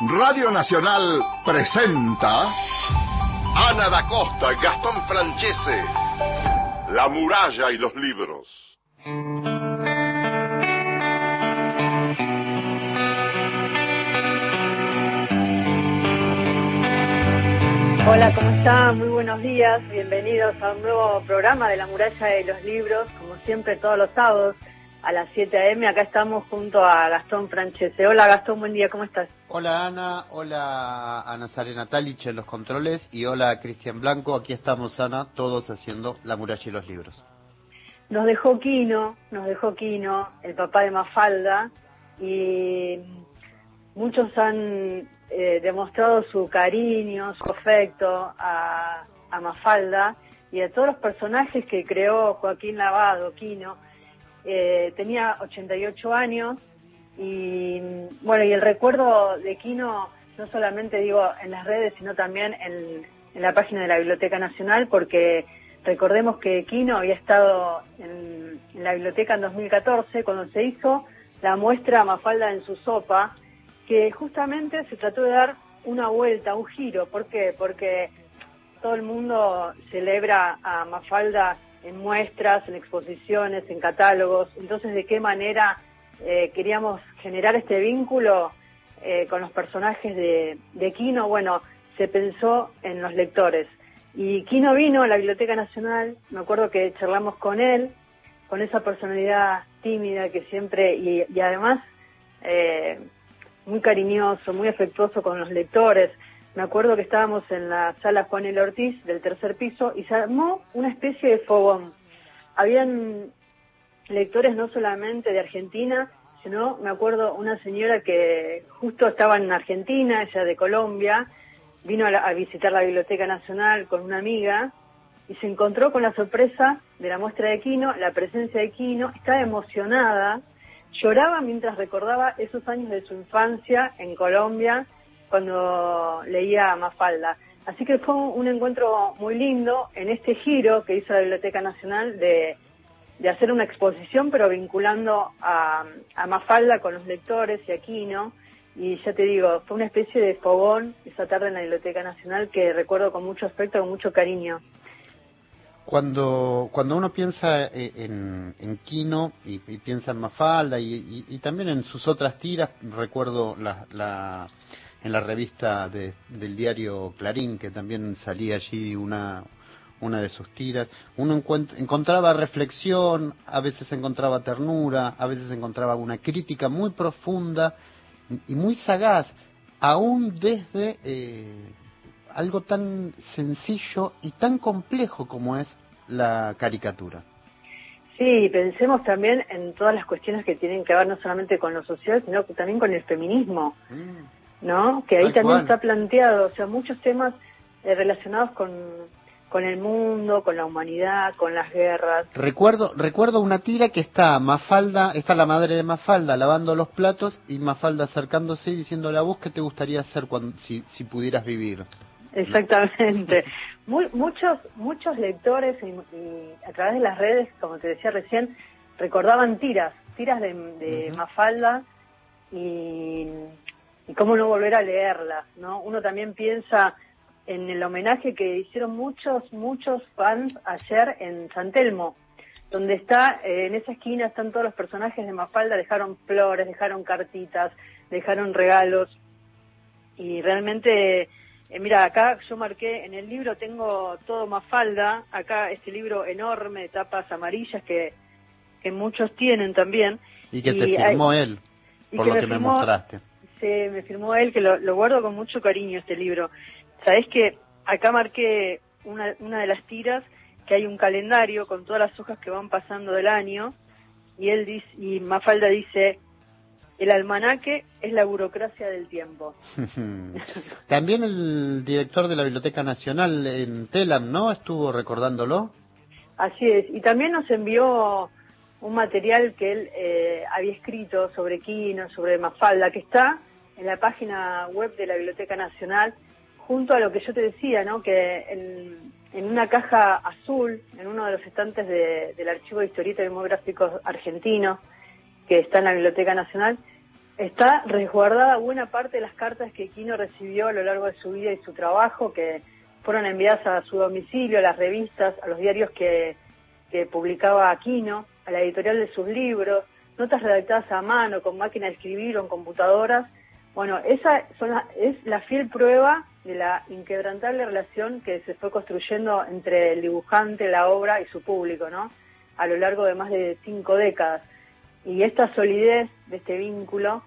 Radio Nacional presenta Ana da Costa, Gastón Francese, La muralla y los libros. Hola, ¿cómo están? Muy buenos días. Bienvenidos a un nuevo programa de La muralla y los libros, como siempre todos los sábados a las 7 a.m. Acá estamos junto a Gastón Francese. Hola Gastón, buen día, ¿cómo estás? Hola Ana, hola Ana Sarena Talich en los controles y hola Cristian Blanco. Aquí estamos Ana, todos haciendo La muralla y los libros. Nos dejó Quino, nos dejó Quino, el papá de Mafalda, y muchos han eh, demostrado su cariño, su afecto a, a Mafalda y a todos los personajes que creó Joaquín Lavado, Quino eh, tenía 88 años y bueno, y el recuerdo de Quino no solamente digo en las redes, sino también en, la página de la Biblioteca Nacional, porque recordemos que Quino había estado en, la biblioteca en 2014 cuando se hizo la muestra Mafalda en su sopa, que justamente se trató de dar una vuelta, un giro. ¿Por qué? Porque todo el mundo celebra a Mafalda en muestras, en exposiciones, en catálogos. Entonces, ¿de qué manera eh, queríamos generar este vínculo eh, con los personajes de, de Quino? Bueno, se pensó en los lectores. Y Quino vino a la Biblioteca Nacional, me acuerdo que charlamos con él, con esa personalidad tímida que siempre, y, y además eh, muy cariñoso, muy afectuoso con los lectores me acuerdo que estábamos en la sala Juan el Ortiz del tercer piso y se armó una especie de fogón. Habían lectores no solamente de Argentina, sino me acuerdo una señora que justo estaba en Argentina, ella de Colombia, vino a, visitar la Biblioteca Nacional con una amiga y se encontró con la sorpresa de la muestra de Quino, la presencia de Quino, estaba emocionada, lloraba mientras recordaba esos años de su infancia en Colombia cuando leía Mafalda. Así que fue un encuentro muy lindo en este giro que hizo la Biblioteca Nacional de, hacer una exposición, pero vinculando a, a, Mafalda con los lectores y Aquino. Y ya te digo, fue una especie de fogón esa tarde en la Biblioteca Nacional que recuerdo con mucho aspecto, con mucho cariño. Cuando, cuando uno piensa eh, en, en Quino y, piensa en Mafalda y, y, también en sus otras tiras, recuerdo la, la en la revista del diario Clarín, que también salía allí una, una de sus tiras. Uno encontraba reflexión, a veces encontraba ternura, a veces encontraba una crítica muy profunda y muy sagaz, aún desde eh, algo tan sencillo y tan complejo como es la caricatura. Sí, pensemos también en todas las cuestiones que tienen que ver no solamente con lo social, sino también con el feminismo. Mm. ¿No? Que ahí también está planteado, o sea, muchos temas eh, relacionados con, con el mundo, con la humanidad, con las guerras. Recuerdo, recuerdo una tira que está Mafalda, está la madre de Mafalda lavando los platos y Mafalda acercándose y diciéndole a vos qué te gustaría hacer cuando, si, si pudieras vivir. Exactamente. muchos, muchos lectores a través de las redes, como te decía recién, recordaban tiras, tiras de, Mafalda y y cómo no volver a leerlas, ¿no? Uno también piensa en el homenaje que hicieron muchos, muchos fans ayer en San Telmo, donde está, eh, en esa esquina están todos los personajes de Mafalda, dejaron flores, dejaron cartitas, dejaron regalos, y realmente, eh, mira, acá yo marqué, en el libro tengo todo Mafalda, acá este libro enorme de tapas amarillas que, que muchos tienen también. Y que te firmó él, por lo que me mostraste me firmó él, que lo, guardo con mucho cariño este libro. Sabes que acá marqué una, una de las tiras que hay un calendario con todas las hojas que van pasando del año y él dice, y Mafalda dice, el almanaque es la burocracia del tiempo. También el director de la Biblioteca Nacional en Telam, ¿no? Estuvo recordándolo. Así es, y también nos envió un material que él eh, había escrito sobre Quino, sobre Mafalda, que está en la página web de la Biblioteca Nacional, junto a lo que yo te decía, ¿no? que en, una caja azul, en uno de los estantes del Archivo de Historieta Demográficos Argentino, que está en la Biblioteca Nacional, está resguardada buena parte de las cartas que Quino recibió a lo largo de su vida y su trabajo, que fueron enviadas a su domicilio, a las revistas, a los diarios que, que publicaba Aquino, a la editorial de sus libros, notas redactadas a mano, con máquina de escribir o en computadoras. Bueno, esa es la fiel prueba de la inquebrantable relación que se fue construyendo entre el dibujante, la obra y su público, ¿no? A lo largo de más de cinco décadas. Y esta solidez de este vínculo,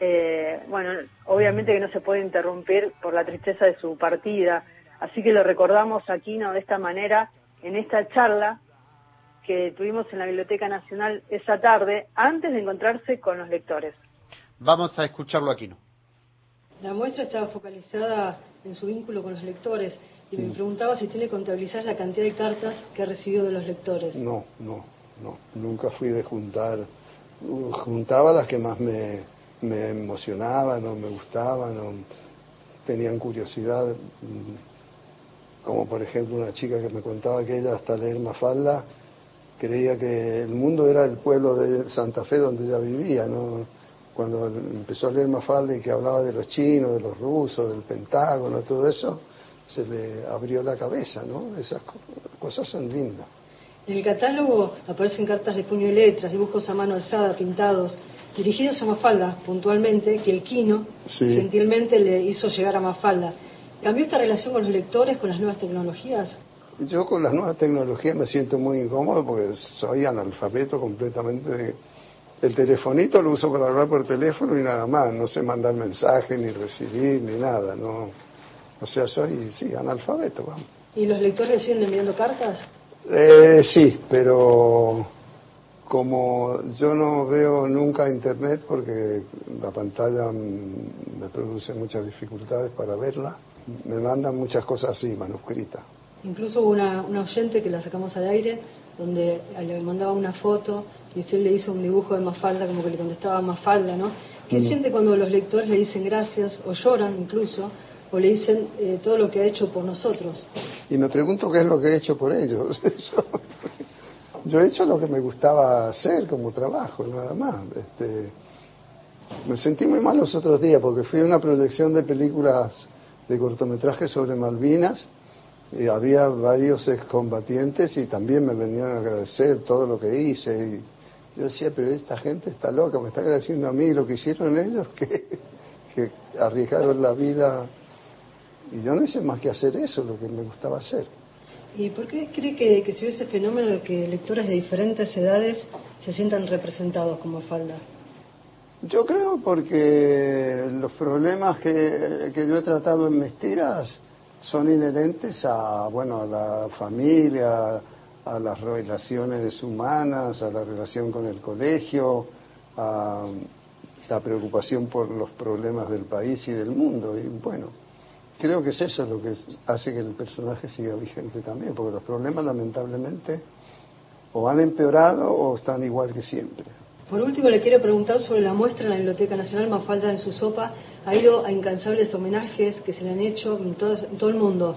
eh, bueno, obviamente que no se puede interrumpir por la tristeza de su partida. Así que lo recordamos aquí, ¿no? De esta manera, en esta charla que tuvimos en la Biblioteca Nacional esa tarde, antes de encontrarse con los lectores. Vamos a escucharlo aquí, ¿no? La muestra estaba focalizada en su vínculo con los lectores y me preguntaba si tiene contabilizar la cantidad de cartas que ha recibido de los lectores. No, no, no. Nunca fui de juntar. Juntaba las que más me, me emocionaban o me gustaban o tenían curiosidad. Mm, como por ejemplo una chica que me contaba que ella hasta leer Mafalda creía que el mundo era el pueblo de Santa Fe donde ella vivía, ¿no? Cuando empezó a leer Mafalda y que hablaba de los chinos, de los rusos, del Pentágono, todo eso, se le abrió la cabeza, ¿no? Esas cosas son lindas. En el catálogo aparecen cartas de puño y letras, dibujos a mano alzada, pintados, dirigidos a Mafalda, puntualmente, que el Quino gentilmente le hizo llegar a Mafalda. ¿Cambió esta relación con los lectores con las nuevas tecnologías? Yo con las nuevas tecnologías me siento muy incómodo porque soy analfabeto completamente. El telefonito lo uso para hablar por teléfono y nada más, no sé mandar mensajes, ni recibir, ni nada, no. O sea, soy, sí, analfabeto, vamos. ¿Y los lectores siguen enviando cartas? Eh, sí, pero como yo no veo nunca internet porque la pantalla me produce muchas dificultades para verla, me mandan muchas cosas así, manuscritas. Incluso hubo una, oyente que la sacamos al aire, donde le mandaba una foto y usted le hizo un dibujo de Mafalda, como que le contestaba Mafalda, ¿no? ¿Qué siente cuando los lectores le dicen gracias, o lloran incluso, o le dicen eh, todo lo que ha hecho por nosotros? Y me pregunto qué es lo que he hecho por ellos. Yo he hecho lo que me gustaba hacer como trabajo, nada más. Este, me sentí muy mal los otros días porque fui a una proyección de películas de cortometrajes sobre Malvinas y había varios excombatientes y también me venían a agradecer todo lo que hice. Y yo decía, pero esta gente está loca, me está agradeciendo a mí lo que hicieron ellos, que, que arriesgaron la vida. Y yo no hice más que hacer eso, lo que me gustaba hacer. ¿Y por qué cree que, que se ese fenómeno de que lectores de diferentes edades se sientan representados como falda? Yo creo porque los problemas que, que yo he tratado en mis tiras son inherentes a, bueno, a la familia, a las relaciones humanas, a la relación con el colegio, a la preocupación por los problemas del país y del mundo. Y bueno, creo que es eso lo que hace que el personaje siga vigente también, porque los problemas lamentablemente o han empeorado o están igual que siempre. Por último, le quiero preguntar sobre la muestra en la Biblioteca Nacional Mafalda en su sopa. Ha ido a incansables homenajes que se le han hecho en todo, todo el mundo.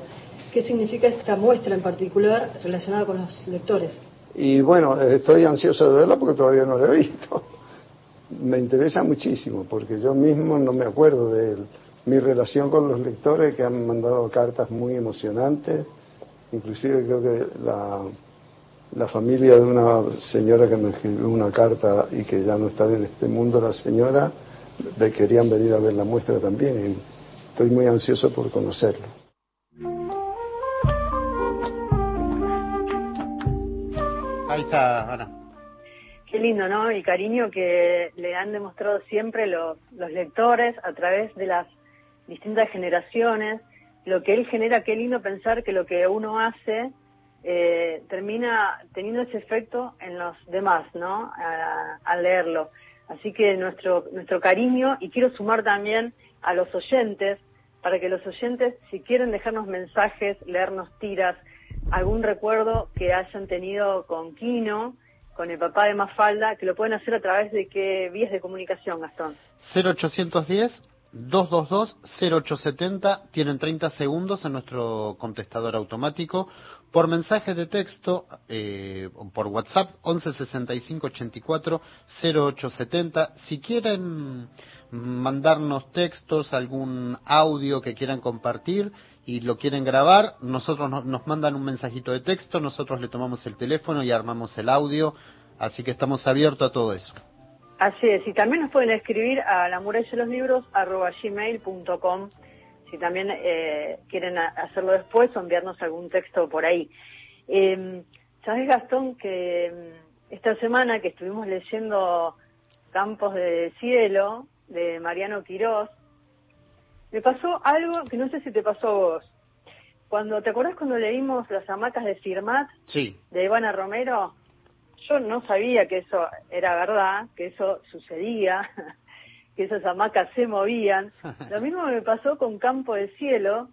¿Qué significa esta muestra en particular relacionada con los lectores? Y bueno, estoy ansioso de verla porque todavía no la he visto. Me interesa muchísimo porque yo mismo no me acuerdo de mi relación con los lectores que han mandado cartas muy emocionantes. Inclusive creo que la la familia de una señora que me escribió una carta y que ya no está en este mundo, la señora, le querían venir a ver la muestra también y estoy muy ansioso por conocerlo. Ahí está, Ana. Qué lindo, ¿no? El cariño que le han demostrado siempre los, los lectores a través de las distintas generaciones, lo que él genera, qué lindo pensar que lo que uno hace eh, termina teniendo ese efecto en los demás, ¿no? Al leerlo. Así que nuestro, nuestro cariño, y quiero sumar también a los oyentes, para que los oyentes, si quieren dejarnos mensajes, leernos tiras, algún recuerdo que hayan tenido con Kino, con el papá de Mafalda, que lo pueden hacer a través de qué vías de comunicación, Gastón. 0810 222-0870, tienen 30 segundos en nuestro contestador automático. Por mensaje de texto, eh, por WhatsApp, 116584-0870. Si quieren mandarnos textos, algún audio que quieran compartir y lo quieren grabar, nosotros nos mandan un mensajito de texto, nosotros le tomamos el teléfono y armamos el audio. Así que estamos abiertos a todo eso. Así es, y también nos pueden escribir a la muralla de los libros arroba gmail.com si también eh, quieren hacerlo después o enviarnos algún texto por ahí. Eh, Sabes, Gastón, que em, esta semana que estuvimos leyendo Campos de Cielo de Mariano Quirós, me pasó algo que no sé si te pasó a vos. Cuando, ¿te acordás cuando leímos Las hamacas de Firmat sí. de Ivana Romero? Yo no sabía que eso era verdad, que eso sucedía, que esas hamacas se movían. Lo mismo me pasó con Campo del Cielo,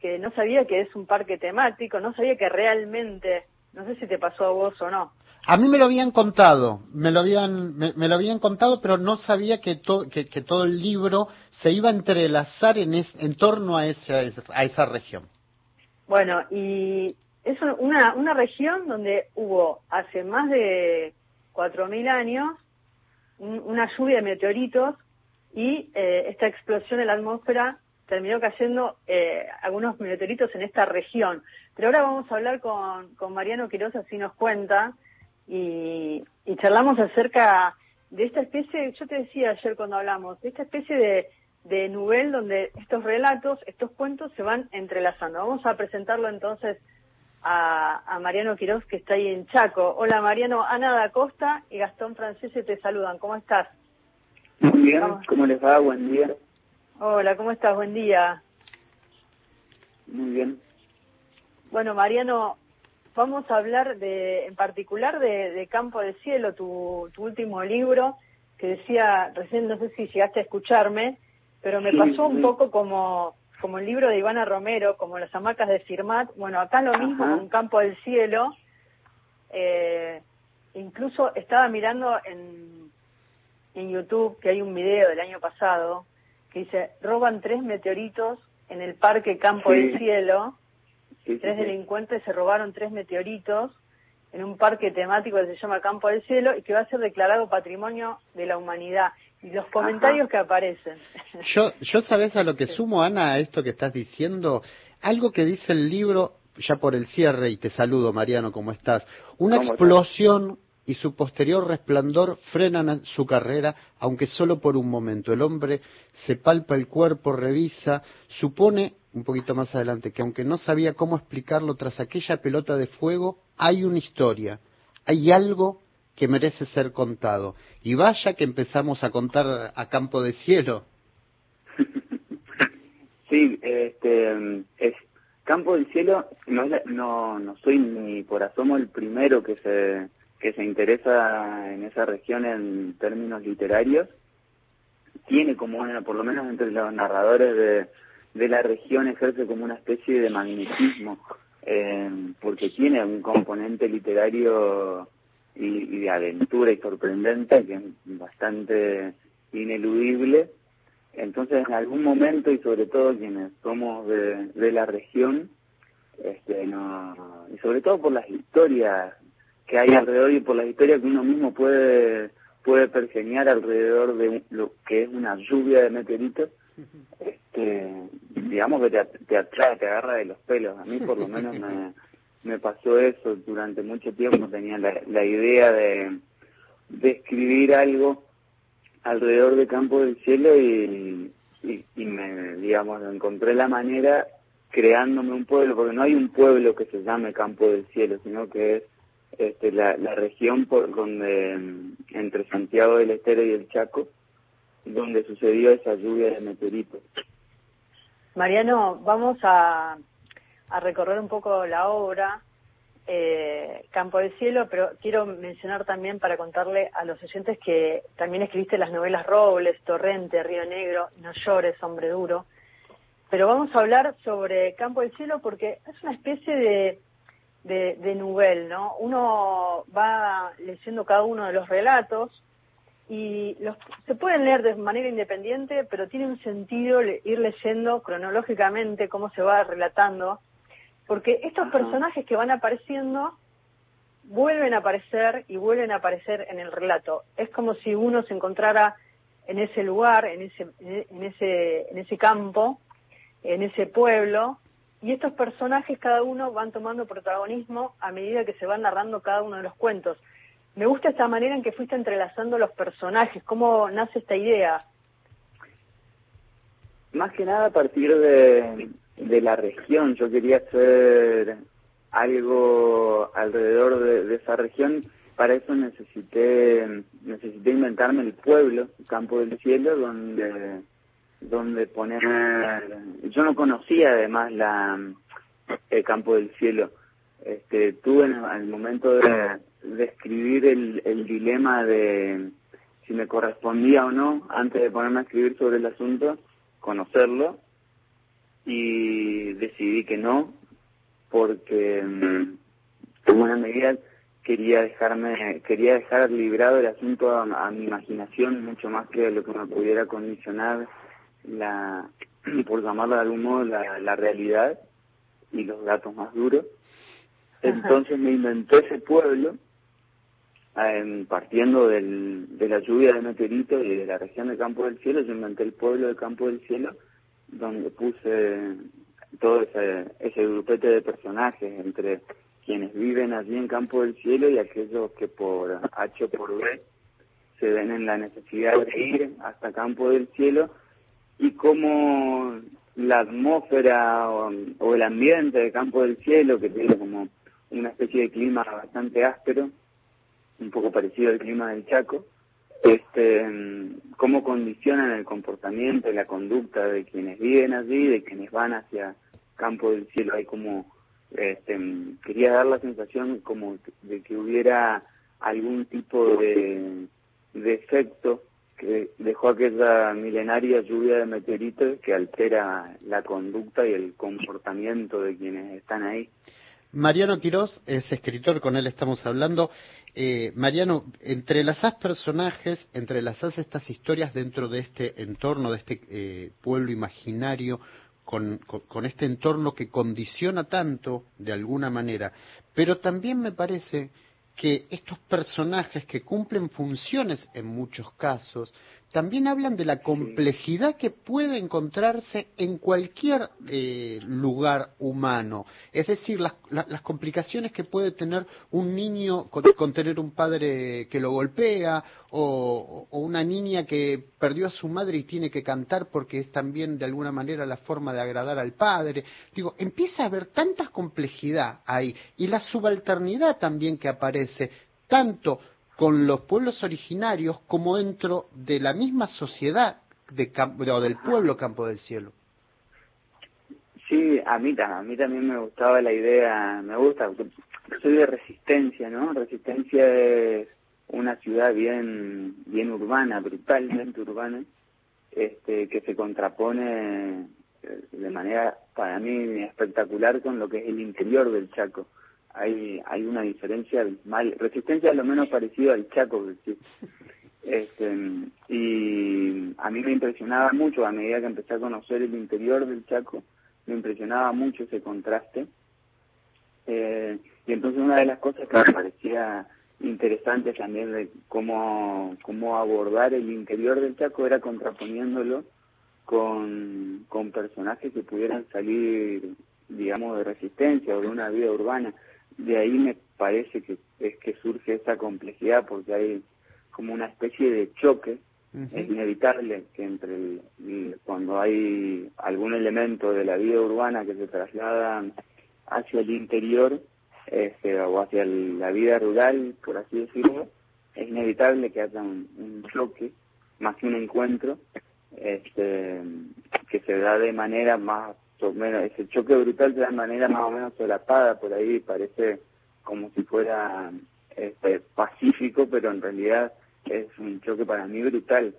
que no sabía que es un parque temático, no sabía que realmente, no sé si te pasó a vos o no. A mí me lo habían contado, me lo habían, me, lo habían contado, pero no sabía que, que, todo el libro se iba a entrelazar en, en torno a esa, a esa región. Bueno, y es una, una región donde hubo hace más de 4.000 años una lluvia de meteoritos y eh, esta explosión en la atmósfera terminó cayendo eh, algunos meteoritos en esta región. Pero ahora vamos a hablar con, con Mariano Quiroz, así nos cuenta, y, y charlamos acerca de esta especie, yo te decía ayer cuando hablamos, de esta especie de, de nivel donde estos relatos, estos cuentos se van entrelazando. Vamos a presentarlo entonces a, Mariano Quiroz, que está ahí en Chaco. Hola Mariano, Ana da Costa y Gastón Francese te saludan. ¿Cómo estás? Muy bien, ¿cómo les va? Buen día. Hola, ¿cómo estás? Buen día. Muy bien. Bueno, Mariano, vamos a hablar de, en particular de, Campo de Cielo, tu, tu, último libro, que decía, recién no sé si llegaste a escucharme, pero me pasó un poco como como el libro de Ivana Romero, como las hamacas de Firmat, bueno, acá lo mismo, un campo del cielo. Eh, incluso estaba mirando en, en YouTube que hay un video del año pasado que dice, roban tres meteoritos en el parque Campo del Cielo. tres delincuentes se robaron tres meteoritos en un parque temático que se llama Campo del Cielo y que va a ser declarado Patrimonio de la Humanidad y los comentarios que aparecen. Yo, yo sabes a lo que sumo, Ana, a esto que estás diciendo, algo que dice el libro, ya por el cierre, y te saludo, Mariano, ¿cómo estás? Una explosión y su posterior resplandor frenan su carrera, aunque solo por un momento. El hombre se palpa el cuerpo, revisa, supone, un poquito más adelante, que aunque no sabía cómo explicarlo, tras aquella pelota de fuego hay una historia, hay algo que merece ser contado. Y vaya que empezamos a contar a campo de cielo. Sí, este, es Campo del Cielo, no, no, no soy ni por asomo el primero que se, que se interesa en esa región en términos literarios. Tiene como una, por lo menos entre los narradores de, de la región, ejerce como una especie de magnetismo, eh, porque tiene un componente literario y, de aventura y sorprendente que es bastante ineludible. Entonces, en algún momento, y sobre todo quienes somos de, de la región, este, no, y sobre todo por las historias que hay alrededor y por las historias que uno mismo puede puede pergeñar alrededor de lo que es una lluvia de meteoritos, este, digamos que te, te atrae, te agarra de los pelos. A mí por lo menos me, me pasó eso durante mucho tiempo, tenía la, idea de, de, escribir algo alrededor de Campo del Cielo y, y, me, digamos, encontré la manera creándome un pueblo, porque no hay un pueblo que se llame Campo del Cielo, sino que es este, la, la región por donde, entre Santiago del Estero y el Chaco, donde sucedió esa lluvia de meteoritos. Mariano, vamos a a recorrer un poco la obra eh, Campo del Cielo, pero quiero mencionar también para contarle a los oyentes que también escribiste las novelas Robles, Torrente, Río Negro, No llores, Hombre Duro. Pero vamos a hablar sobre Campo del Cielo porque es una especie de, de, de ¿no? Uno va leyendo cada uno de los relatos y los, se pueden leer de manera independiente, pero tiene un sentido ir leyendo cronológicamente cómo se va relatando, porque estos personajes que van apareciendo vuelven a aparecer y vuelven a aparecer en el relato. Es como si uno se encontrara en ese lugar, en ese, en ese, en ese campo, en ese pueblo, y estos personajes cada uno van tomando protagonismo a medida que se van narrando cada uno de los cuentos. Me gusta esta manera en que fuiste entrelazando los personajes, cómo nace esta idea. Más que nada a partir de, de la región, yo quería hacer algo alrededor de, esa región. Para eso necesité necesité inventarme el pueblo, Campo del Cielo, donde donde poner. Yo no conocía además la el Campo del Cielo. Este, tuve en el momento de, de escribir el, el dilema de si me correspondía o no, antes de ponerme a escribir sobre el asunto, conocerlo y decidí que no, porque en una medida quería dejarme quería dejar librado el asunto a, mi imaginación mucho más que lo que me pudiera condicionar la por llamarlo de algún modo la, la realidad y los datos más duros. Entonces me inventé ese pueblo eh, partiendo del, de la lluvia de meteoritos y de la región de Campo del Cielo yo inventé el pueblo de Campo del Cielo donde puse todo ese, ese grupete de personajes entre quienes viven allí en Campo del Cielo y aquellos que por H o por B se ven en la necesidad de ir hasta Campo del Cielo y cómo la atmósfera o, o, el ambiente de Campo del Cielo, que tiene como una especie de clima bastante áspero, un poco parecido al clima del Chaco, este, cómo condicionan el comportamiento y la conducta de quienes viven allí, de quienes van hacia campo del cielo. Hay como, este, quería dar la sensación como de que hubiera algún tipo de, de efecto que dejó aquella milenaria lluvia de meteoritos que altera la conducta y el comportamiento de quienes están ahí. Mariano Quirós es escritor, con él estamos hablando. Eh, Mariano, entrelazás personajes, entrelazás estas historias dentro de este entorno, de este eh, pueblo imaginario, con, con, este entorno que condiciona tanto de alguna manera, pero también me parece que estos personajes que cumplen funciones en muchos casos también hablan de la complejidad que puede encontrarse en cualquier eh, lugar humano. Es decir, las, las, complicaciones que puede tener un niño con, tener un padre que lo golpea o, o, una niña que perdió a su madre y tiene que cantar porque es también de alguna manera la forma de agradar al padre. Digo, empieza a haber tanta complejidad ahí y la subalternidad también que aparece tanto con los pueblos originarios como dentro de la misma sociedad de o del pueblo Campo del Cielo. Sí, a mí, a mí también me gustaba la idea, me gusta, soy de Resistencia, ¿no? Resistencia es una ciudad bien bien urbana, brutalmente urbana, este que se contrapone eh, de manera para mí espectacular con lo que es el interior del Chaco hay hay una diferencia mal Resistencia es lo menos parecido al Chaco, este, y a mí me impresionaba mucho a medida que empecé a conocer el interior del Chaco, me impresionaba mucho ese contraste. Eh, y entonces una de las cosas que me parecía interesante también de cómo, cómo abordar el interior del Chaco era contraponiéndolo con, con personajes que pudieran salir, digamos, de resistencia o de una vida urbana de ahí me parece que es que surge esa complejidad porque hay como una especie de choque es inevitable que entre el, cuando hay algún elemento de la vida urbana que se traslada hacia el interior este, o hacia la vida rural por así decirlo es inevitable que haya un, choque más que un encuentro este que se da de manera más ese choque brutal de manera más o menos solapada por ahí, parece como si fuera este, pacífico, pero en realidad es un choque para mí brutal.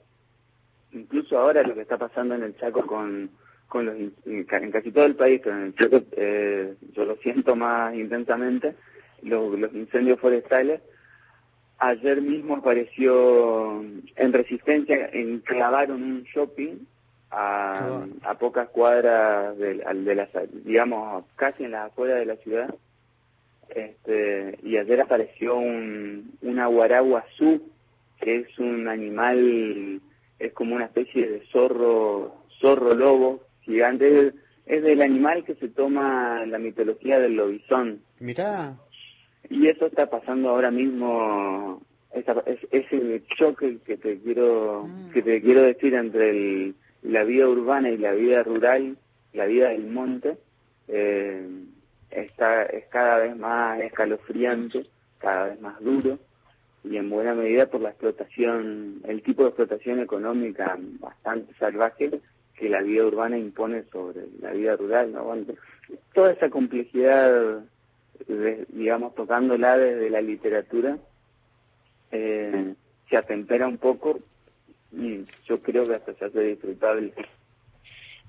Incluso ahora lo que está pasando en el Chaco con, con los, en casi todo el país, pero en el Chaco eh, yo lo siento más intensamente, los, los incendios forestales, ayer mismo apareció en Resistencia, enclavaron un shopping a, a pocas cuadras de, de la, digamos, casi en la afuera de la ciudad. Este, y ayer apareció un, una guaraguazú, que es un animal, es como una especie de zorro, zorro lobo gigante. Es, del animal que se toma en la mitología del lobizón. Mirá. Y eso está pasando ahora mismo, es, es el choque que te quiero, mm. que te quiero decir entre el, la vida urbana y la vida rural, la vida del monte, eh, está, es cada vez más escalofriante, cada vez más duro, y en buena medida por la explotación, el tipo de explotación económica bastante salvaje que la vida urbana impone sobre la vida rural. ¿no? toda esa complejidad, digamos, tocándola desde la literatura, eh, se atempera un poco y yo creo que hasta se hace disfrutable.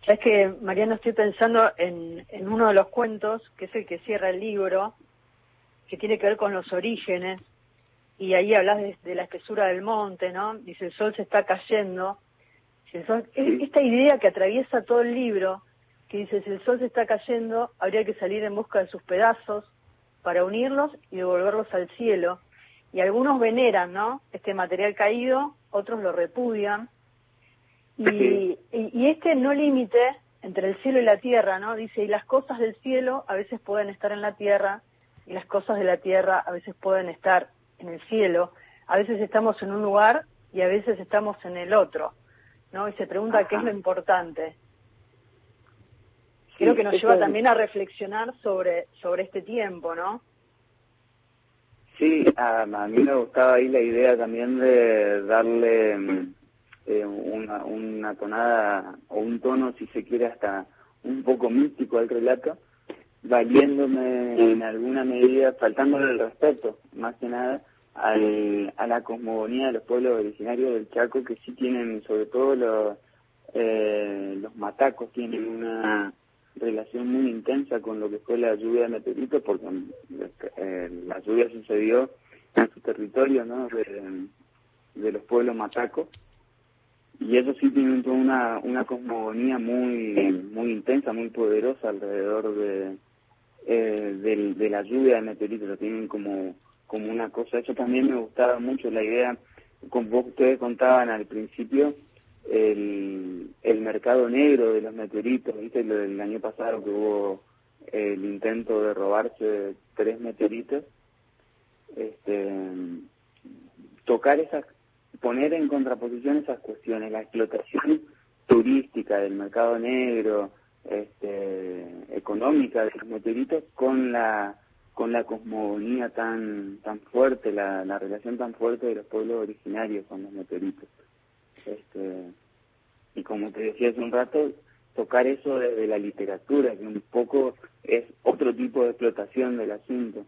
Sabes que, Mariano, estoy pensando en, en uno de los cuentos, que es el que cierra el libro, que tiene que ver con los orígenes, y ahí hablas de, la espesura del monte, ¿no? Dice, el sol se está cayendo. Esta idea que atraviesa todo el libro, que dice, si el sol se está cayendo, habría que salir en busca de sus pedazos para unirlos y devolverlos al cielo. Y algunos veneran, ¿no? Este material caído otros lo repudian. Y, y, este no límite entre el cielo y la tierra, ¿no? Dice, y las cosas del cielo a veces pueden estar en la tierra y las cosas de la tierra a veces pueden estar en el cielo. A veces estamos en un lugar y a veces estamos en el otro, ¿no? Y se pregunta qué es lo importante. Creo que nos lleva también a reflexionar sobre, sobre este tiempo, ¿no? Sí, a, mí me gustaba ahí la idea también de darle mm, eh, una, una tonada o un tono, si se quiere, hasta un poco místico al relato, valiéndome en alguna medida, faltándole el respeto, más que nada, al, a la cosmogonía de los pueblos originarios del Chaco, que sí tienen, sobre todo los, eh, los matacos, tienen una relación muy intensa con lo que fue la lluvia de meteoritos, porque eh, la lluvia sucedió en su territorio, ¿no? De, los pueblos matacos. Y eso sí tiene una, una cosmogonía muy, muy intensa, muy poderosa alrededor de, eh, de, la lluvia de meteoritos. Lo tienen como, como una cosa. Eso también me gustaba mucho, la idea, como ustedes contaban al principio, el, el mercado negro de los meteoritos, ¿viste? Lo del año pasado que hubo el intento de robarse tres meteoritos, este, tocar esas, poner en contraposición esas cuestiones, la explotación turística del mercado negro, este, económica de los meteoritos con la con la cosmogonía tan tan fuerte, la, la relación tan fuerte de los pueblos originarios con los meteoritos. Este, y como te decía hace un rato, tocar eso desde la literatura, que un poco es otro tipo de explotación del asunto.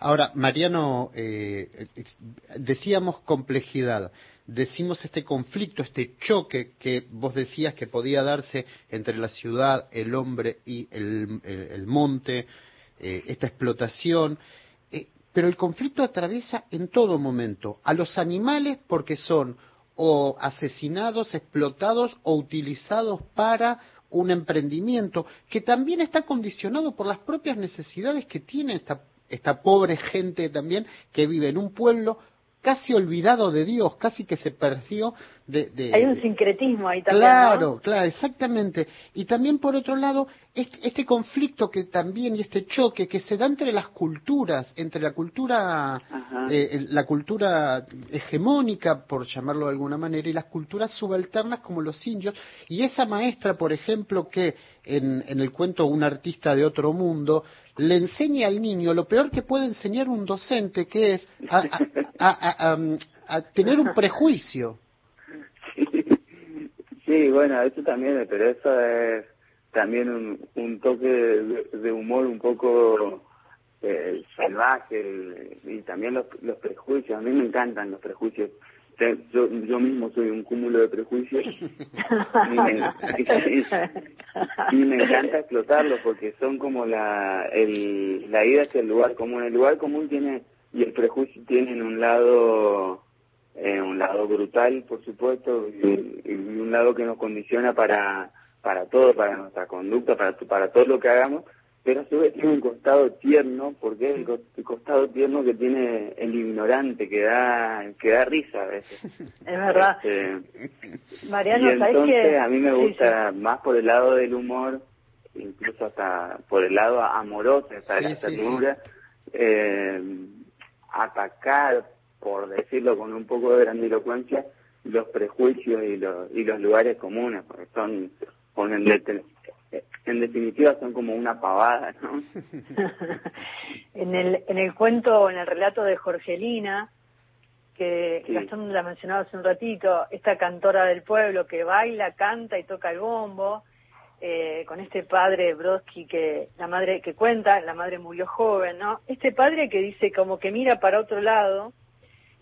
Ahora, Mariano, eh, decíamos complejidad, decimos este conflicto, este choque que vos decías que podía darse entre la ciudad, el hombre y el, monte, eh, esta explotación. Eh, pero el conflicto atraviesa en todo momento a los animales porque son o asesinados, explotados o utilizados para un emprendimiento que también está condicionado por las propias necesidades que tiene esta, esta pobre gente también que vive en un pueblo casi olvidado de Dios, casi que se perdió de... Hay un sincretismo ahí también. Claro, claro, exactamente. Y también por otro lado, este, conflicto que también y este choque que se da entre las culturas, entre la cultura, eh, la cultura hegemónica, por llamarlo de alguna manera, y las culturas subalternas como los indios, y esa maestra, por ejemplo, que en, en el cuento Un artista de otro mundo, le enseña al niño lo peor que puede enseñar un docente, que es a, tener un prejuicio. Sí, bueno, eso también, pero eso es también un, toque de, humor un poco eh, salvaje y también los, los prejuicios. A mí me encantan los prejuicios yo, yo mismo soy un cúmulo de prejuicios y, me, encanta explotarlos porque son como la, el, la idea hacia el lugar común. El lugar común tiene y el prejuicio tienen un lado eh, un lado brutal por supuesto y, un lado que nos condiciona para para todo para nuestra conducta para para todo lo que hagamos pero a su vez tiene un costado tierno porque es el, costado tierno que tiene el ignorante que da que da risa a veces. Es verdad. Este, Mariano y entonces a mí me gusta más por el lado del humor incluso hasta por el lado amoroso hasta de la ternura eh, atacar, por decirlo con un poco de grandilocuencia, los prejuicios y los, y los lugares comunes, porque son, en, en definitiva son como una pavada, ¿no? en, el, en el cuento, en el relato de Jorgelina, que Gastón la mencionaba hace un ratito, esta cantora del pueblo que baila, canta y toca el bombo, eh, con este padre Brodsky que la madre que cuenta, la madre murió joven, ¿no? Este padre que dice como que mira para otro lado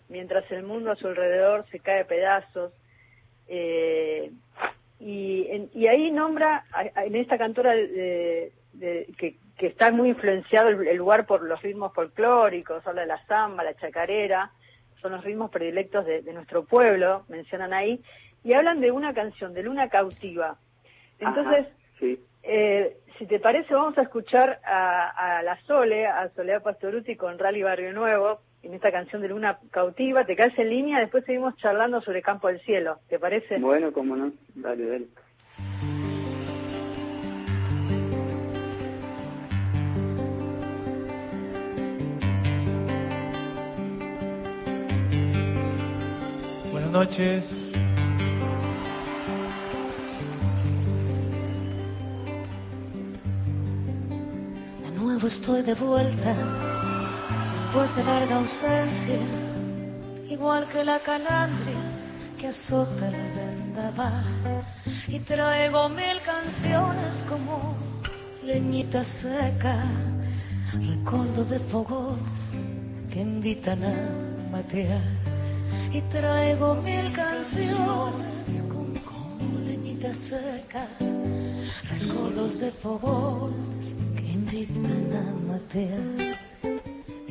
mientras el mundo a su alrededor se cae a pedazos. Eh, y, y ahí nombra en esta cantora de, que, que, está muy influenciado el, lugar por los ritmos folclóricos, habla de la samba, la chacarera, son los ritmos predilectos de, de nuestro pueblo, mencionan ahí, y hablan de una canción, de Luna Cautiva, entonces, eh, si te parece, vamos a escuchar a, la Sole, a Soledad Pastoruti con Rally Barrio Nuevo, en esta canción de Luna Cautiva. Te caes en línea, después seguimos charlando sobre Campo del Cielo. ¿Te parece? Bueno, cómo no. Dale, dale. Buenas noches. estoy de vuelta después de larga ausencia, igual que la calandria que azota el vendaval. Y traigo mil canciones como leñita seca, recuerdo de fogos que invitan a matear. Y traigo mil canciones como, como leñita seca, recuerdos de fogos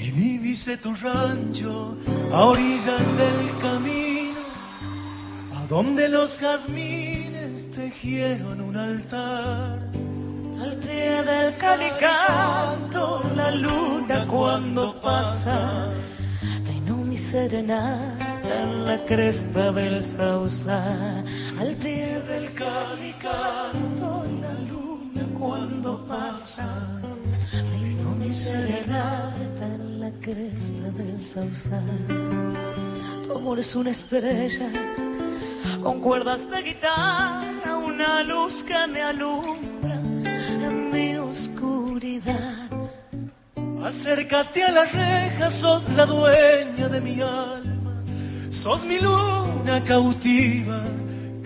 y divise tu rancho a orillas del camino, a donde los jazmines tejieron un altar. Al pie del calicanto, la luna cuando pasa, tengo mi serenata en la cresta del sausa. Al pie del calicanto, la luna cuando pasa serenata en la cresta del sausal. Tu amor es una estrella con cuerdas de guitarra, una luz que me alumbra en mi oscuridad. Acércate a las rejas, sos la dueña de mi alma, sos mi luna cautiva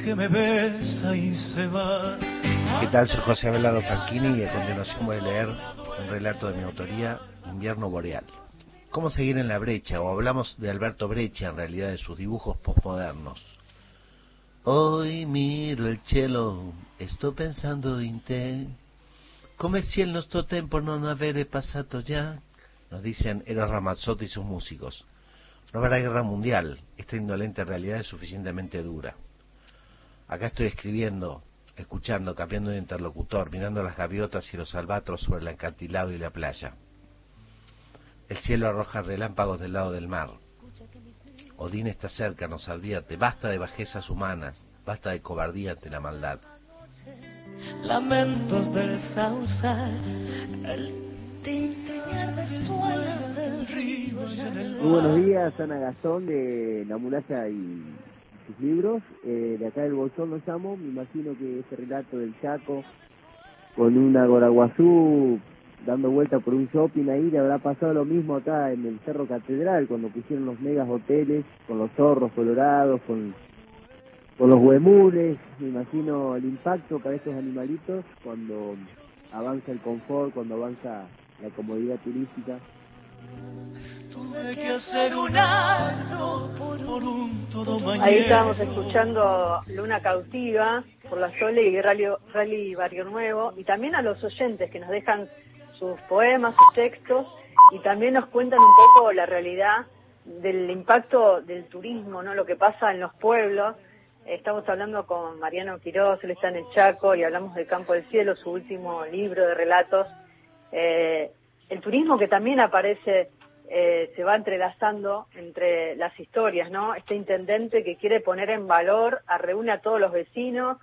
que me besa y se va. ¿Qué tal? Soy José Abelardo Franchini y a continuación voy a leer un relato de mi autoría, Invierno Boreal. ¿Cómo seguir en la brecha? O hablamos de Alberto Brecha, en realidad, de sus dibujos postmodernos. Hoy miro el cielo, estoy pensando en te. Come si el nuestro tiempo no haber pasado ya, nos dicen Eros Ramazzotti y sus músicos. No habrá guerra mundial, esta indolente realidad es suficientemente dura. Acá estoy escribiendo escuchando, cambiando de interlocutor, mirando las gaviotas y los albatros sobre el acantilado y la playa. El cielo arroja relámpagos del lado del mar. Odín está cerca, nos advierte, basta de bajezas humanas, basta de cobardía ante la maldad. Lamentos del el del río. Muy buenos días, Ana Gastón de La Muralla y sus libros. Eh, de acá del Bolsón lo llamo, me imagino que ese relato del Chaco con una Goraguazú dando vuelta por un shopping ahí, le habrá pasado lo mismo acá en el Cerro Catedral, cuando pusieron los megas hoteles, con los zorros colorados, con, con los huemules, me imagino el impacto para estos animalitos cuando avanza el confort, cuando avanza la comodidad turística. Ahí estábamos escuchando Luna Cautiva por la Sole y Rally, Rally Barrio Nuevo y también a los oyentes que nos dejan sus poemas, sus textos, y también nos cuentan un poco la realidad del impacto del turismo, ¿no? Lo que pasa en los pueblos. Estamos hablando con Mariano Quiroz, él está en el Chaco y hablamos del Campo del Cielo, su último libro de relatos. Eh, el turismo que también aparece, eh, se va entrelazando entre las historias, ¿no? Este intendente que quiere poner en valor, reúne a todos los vecinos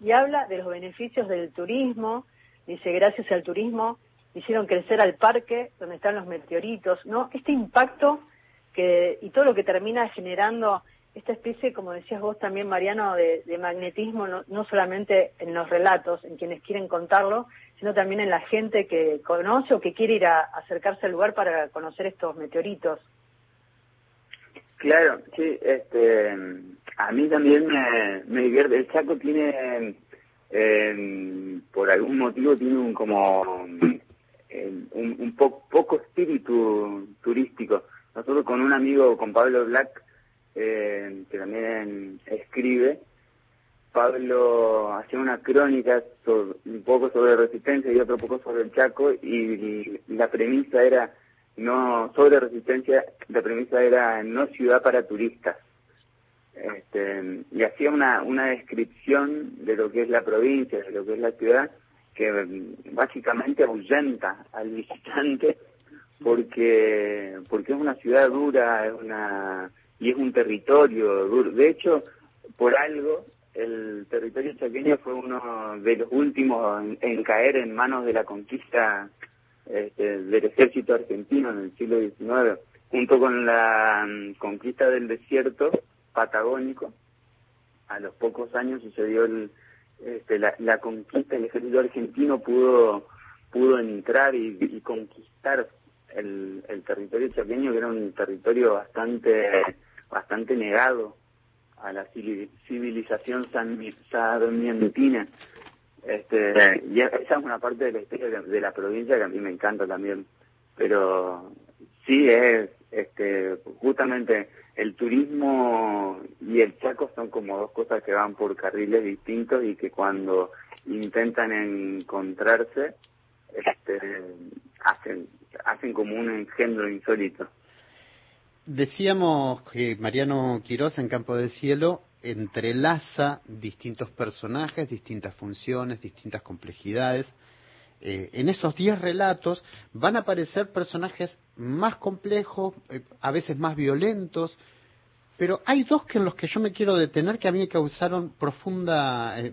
y habla de los beneficios del turismo. Dice, gracias al turismo hicieron crecer al parque donde están los meteoritos, ¿no? Este impacto que, y todo lo que termina generando esta especie, como decías vos también, Mariano, de, magnetismo, no, solamente en los relatos, en quienes quieren contarlo, sino también en la gente que conoce o que quiere ir a, acercarse al lugar para conocer estos meteoritos. Claro, sí, este, a mí también me, divierte. El Chaco tiene, eh, por algún motivo, tiene un como un, poco espíritu turístico. Nosotros con un amigo, con Pablo Black, eh, que también escribe, Pablo hacía una crónica un poco sobre resistencia y otro poco sobre el Chaco y, la premisa era no sobre resistencia, la premisa era no ciudad para turistas. Este, y hacía una, una descripción de lo que es la provincia, de lo que es la ciudad, que mm, básicamente ahuyenta al visitante porque porque es una ciudad dura es una y es un territorio duro. De hecho por algo el territorio chaqueño fue uno de los últimos en, caer en manos de la conquista este, del ejército argentino en el siglo XIX junto con la mm, conquista del desierto patagónico. A los pocos años sucedió el este, la, la, conquista, el ejército argentino pudo pudo entrar y, conquistar el, el, territorio chaqueño, que era un territorio bastante bastante negado a la civilización sarmientina. Este, y esa es una parte de la historia de la provincia que a mí me encanta también. Pero sí es este justamente el turismo y el Chaco son como dos cosas que van por carriles distintos y que cuando intentan encontrarse este, hacen hacen como un engendro insólito. Decíamos que Mariano Quiroz en Campo del Cielo entrelaza distintos personajes, distintas funciones, distintas complejidades eh, en esos diez relatos van a aparecer personajes más complejos, eh, a veces más violentos, pero hay dos que en los que yo me quiero detener que a mí me causaron profunda, eh,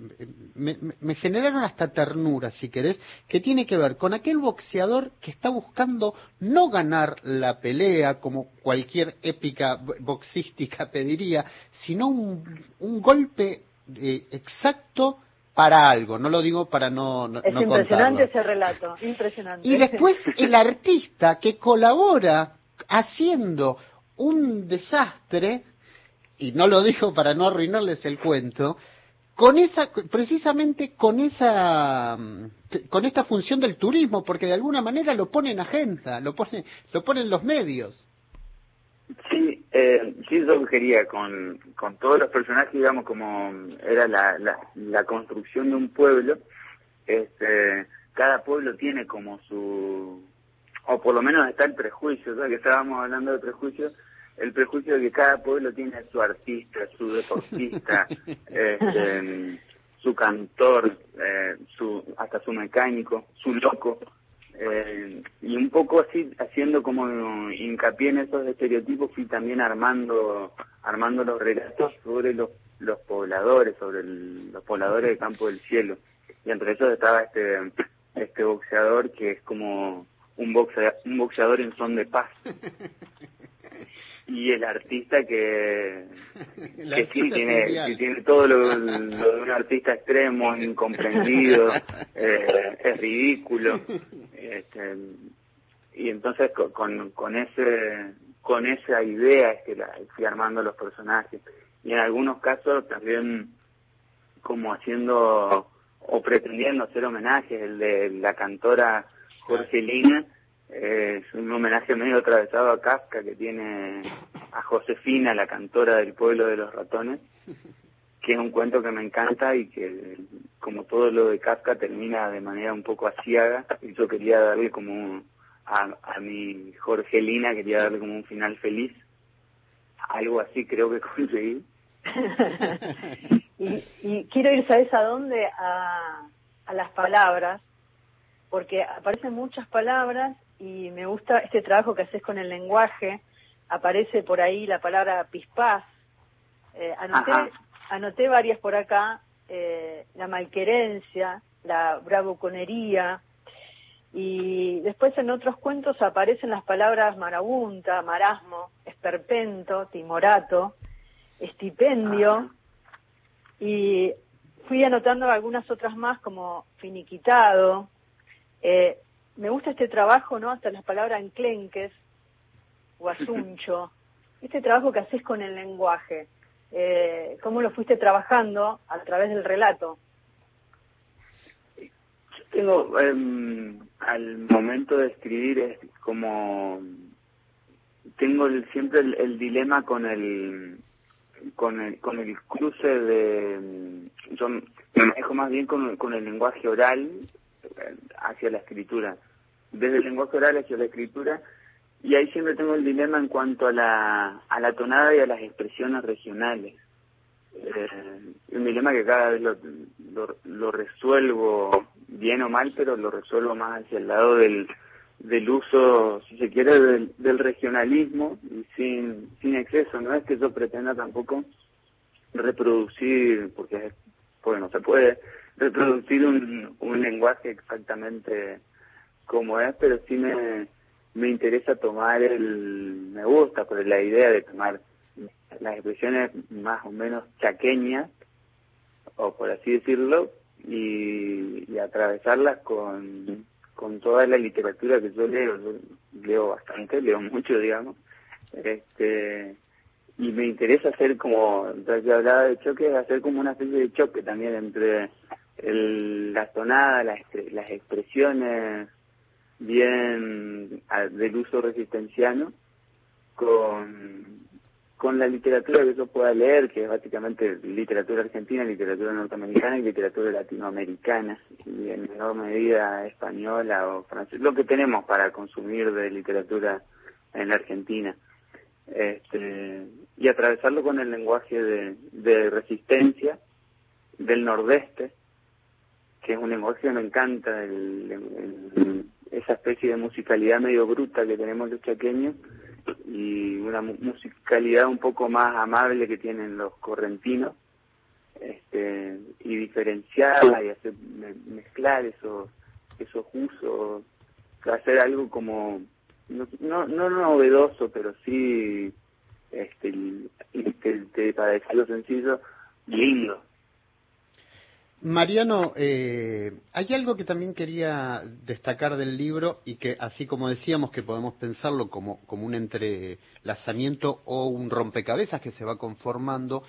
me, me, generaron hasta ternura, si querés, que tiene que ver con aquel boxeador que está buscando no ganar la pelea como cualquier épica boxística pediría, sino un, un golpe exacto para algo, no lo digo para no, no Es impresionante ese relato, impresionante. Y después el artista que colabora haciendo un desastre, y no lo digo para no arruinarles el cuento, con esa, precisamente con esa, con esta función del turismo, porque de alguna manera lo ponen agenda, lo pone, lo ponen los medios. Sí, eh, sí, yo quería con, con todos los personajes, digamos, como era la, la, la construcción de un pueblo, este, cada pueblo tiene como su, o por lo menos está el prejuicio, ¿sabes? que estábamos hablando de prejuicio, el prejuicio de que cada pueblo tiene su artista, su deportista, este, su cantor, eh, su, hasta su mecánico, su loco. Eh, y un poco así, haciendo como hincapié en esos estereotipos, fui también armando, armando los relatos sobre los, los pobladores, sobre los pobladores del campo del cielo. Y entre ellos estaba este, este boxeador que es como un boxeador, un boxeador en son de paz. y el artista que, que sí tiene, que tiene todo lo, de un artista extremo, incomprendido, eh, es ridículo. Este, y entonces con, con ese con esa idea es que la, fui armando los personajes. Y en algunos casos también como haciendo o pretendiendo hacer homenajes, el de la cantora Jorgelina es un homenaje medio atravesado a Kafka que tiene a Josefina, la cantora del pueblo de los ratones. Que es un cuento que me encanta y que, como todo lo de Kafka, termina de manera un poco asiaga. Y yo quería darle como a, a mi Jorgelina, quería darle como un final feliz. Algo así creo que conseguí. y, y quiero ir, ¿sabes a dónde? A, a las palabras, porque aparecen muchas palabras y me gusta este trabajo que haces con el lenguaje. Aparece por ahí la palabra pispás. Eh, anoté, anoté varias por acá, eh, la malquerencia, la bravuconería, y después en otros cuentos aparecen las palabras marabunta, marasmo, esperpento, timorato, estipendio, y fui anotando algunas otras más como finiquitado. Eh, me gusta este trabajo, ¿no? Hasta las palabras enclenques, guasuncho, este trabajo que haces con el lenguaje. Eh, ¿Cómo lo fuiste trabajando a través del relato? Tengo, em, al momento de escribir, es como, tengo siempre el, dilema con el, con el, con el cruce de, yo me manejo más bien con, con el lenguaje oral eh, hacia la escritura, desde el lenguaje oral hacia la escritura, y ahí siempre tengo el dilema en cuanto a la, a la tonada y a las expresiones regionales. Eh, un dilema que cada vez lo, lo, resuelvo bien o mal, pero lo resuelvo más hacia el lado del, del uso, si se quiere, del, del regionalismo y sin, sin exceso. No es que yo pretenda tampoco reproducir, porque, porque no se puede reproducir un, un lenguaje exactamente como es, pero sí me, me interesa tomar el, me gusta, por la idea de tomar las expresiones más o menos chaqueñas, o por así decirlo, y, atravesarlas con, con toda la literatura que yo leo, yo leo bastante, leo mucho, digamos, este y me interesa hacer como, ya hablaba de choque, hacer como una especie de choque también entre el, las tonadas, las, las expresiones bien del uso resistenciano con, con la literatura que yo pueda leer, que es básicamente literatura argentina, literatura norteamericana y literatura latinoamericana, y en menor medida española o francesa, lo que tenemos para consumir de literatura en la Argentina. Este, y atravesarlo con el lenguaje de, resistencia del nordeste, que es un lenguaje que me encanta, el, esa especie de musicalidad medio bruta que tenemos los chaqueños y una musicalidad un poco más amable que tienen los correntinos este, y diferenciarla y hacer mezclar esos esos usos hacer algo como no, no, no novedoso pero sí este, para decirlo sencillo lindo Mariano, eh, hay algo que también quería destacar del libro y que, así como decíamos que podemos pensarlo como, como un entrelazamiento o un rompecabezas que se va conformando,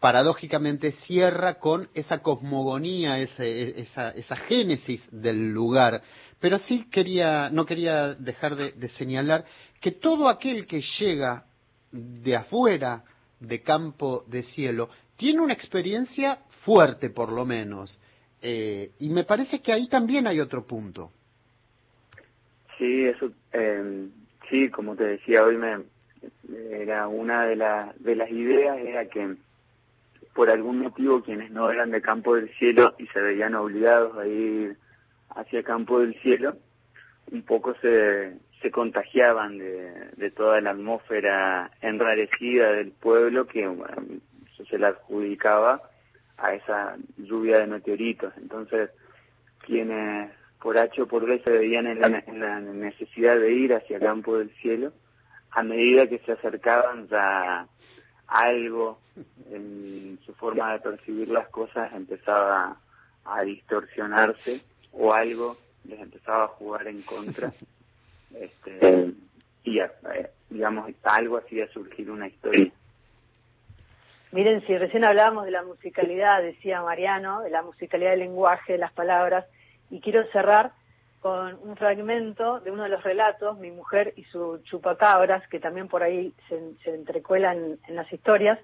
paradójicamente cierra con esa cosmogonía, esa, esa génesis del lugar. Pero sí quería, no quería dejar de señalar que todo aquel que llega de afuera, de campo de cielo, tiene una experiencia fuerte por lo menos. Eh, y me parece que ahí también hay otro punto. Sí, eso, eh, sí, como te decía hoy, me, era una de, la, de las ideas, era que por algún motivo quienes no eran de Campo del Cielo y se veían obligados a ir hacia Campo del Cielo, un poco se, se contagiaban de, de toda la atmósfera enrarecida del pueblo que se le adjudicaba a esa lluvia de meteoritos. Entonces, quienes por H o por B se veían en la, necesidad de ir hacia el campo del cielo, a medida que se acercaban ya algo en su forma de percibir las cosas empezaba a distorsionarse o algo les empezaba a jugar en contra este y eh, digamos algo hacía surgir una historia. Miren, si recién hablábamos de la musicalidad, decía Mariano, de la musicalidad del lenguaje, de las palabras, y quiero cerrar con un fragmento de uno de los relatos, Mi mujer y su chupacabras, que también por ahí se, entrecuelan en las historias,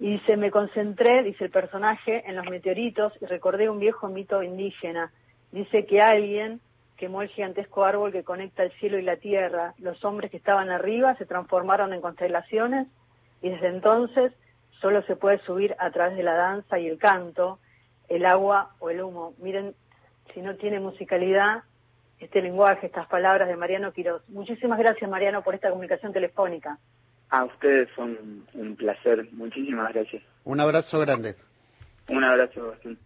Y dice, me concentré, dice el personaje, en los meteoritos y recordé un viejo mito indígena. Dice que alguien quemó el gigantesco árbol que conecta el cielo y la tierra. Los hombres que estaban arriba se transformaron en constelaciones y desde entonces solo se puede subir a través de la danza y el canto, el agua o el humo. Miren, si no tiene musicalidad, este lenguaje, estas palabras de Mariano Quiroz. Muchísimas gracias, Mariano, por esta comunicación telefónica. A ustedes son un placer. Muchísimas gracias. Un abrazo grande. Un abrazo, Gastón.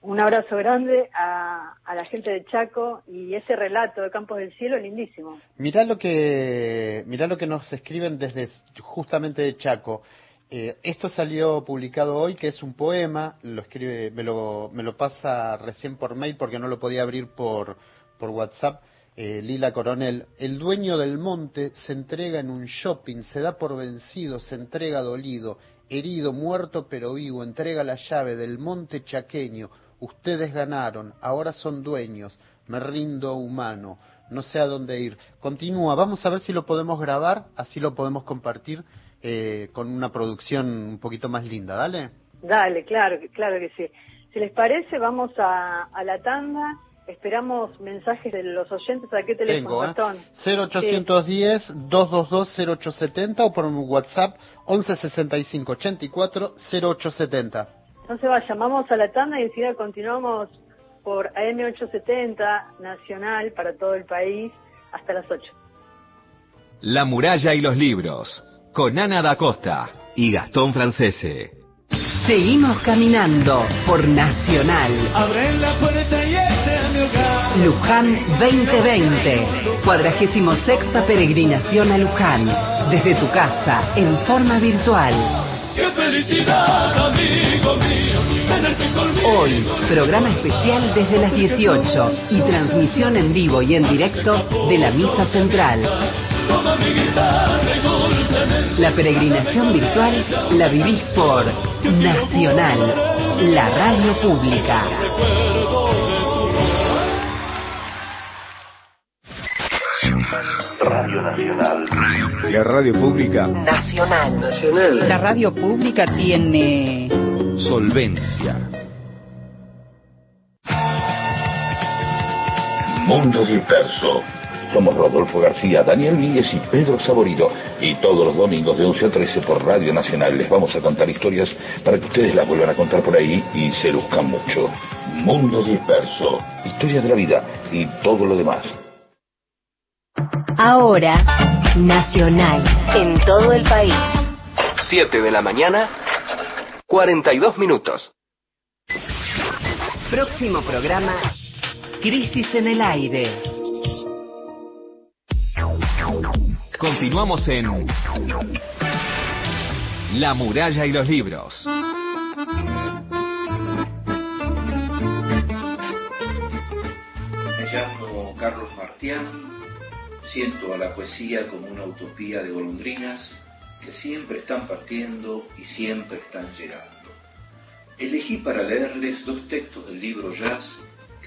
Un abrazo grande a, a, la gente de Chaco y ese relato de Campos del Cielo lindísimo. Mirá lo que, mirá lo que nos escriben desde justamente de Chaco. Eh, esto salió publicado hoy, que es un poema, lo escribe, me lo, me lo pasa recién por mail porque no lo podía abrir por, por WhatsApp. Eh, Lila Coronel, el dueño del monte se entrega en un shopping, se da por vencido, se entrega dolido, herido, muerto pero vivo, entrega la llave del monte chaqueño, ustedes ganaron, ahora son dueños, me rindo humano, no sé a dónde ir. Continúa, vamos a ver si lo podemos grabar, así lo podemos compartir eh, con una producción un poquito más linda, ¿dale? Dale, claro, claro que sí. Si les parece, vamos a, a la tanda Esperamos mensajes de los oyentes. ¿A qué teléfono, Tengo, ¿eh? 0810-222-0870 o por un WhatsApp 1165-84-0870. Entonces va, llamamos a la tanda y enseguida continuamos por AM870 Nacional para todo el país hasta las 8. La muralla y los libros, con Ana da Costa y Gastón Francese. Seguimos caminando por Nacional. la puerta y este mi hogar. Luján 2020. Cuadragésimo sexta peregrinación a Luján. Desde tu casa, en forma virtual. ¡Qué felicidad, amigo mío! Hoy, programa especial desde las 18 y transmisión en vivo y en directo de la Misa Central. La peregrinación virtual la vivís por Nacional, la radio pública. Radio Nacional. La radio pública. Nacional. Nacional. La radio pública tiene solvencia. Mundo disperso. Somos Rodolfo García, Daniel Míguez y Pedro Saborido. Y todos los domingos de 11 a 13 por Radio Nacional les vamos a contar historias para que ustedes las vuelvan a contar por ahí y se luzcan mucho. Mundo disperso. Historia de la vida y todo lo demás. Ahora, Nacional, en todo el país. 7 de la mañana, 42 minutos. Próximo programa, Crisis en el Aire. Continuamos en La muralla y los libros. Me llamo Carlos Martián, siento a la poesía como una utopía de golondrinas que siempre están partiendo y siempre están llegando. Elegí para leerles dos textos del libro Jazz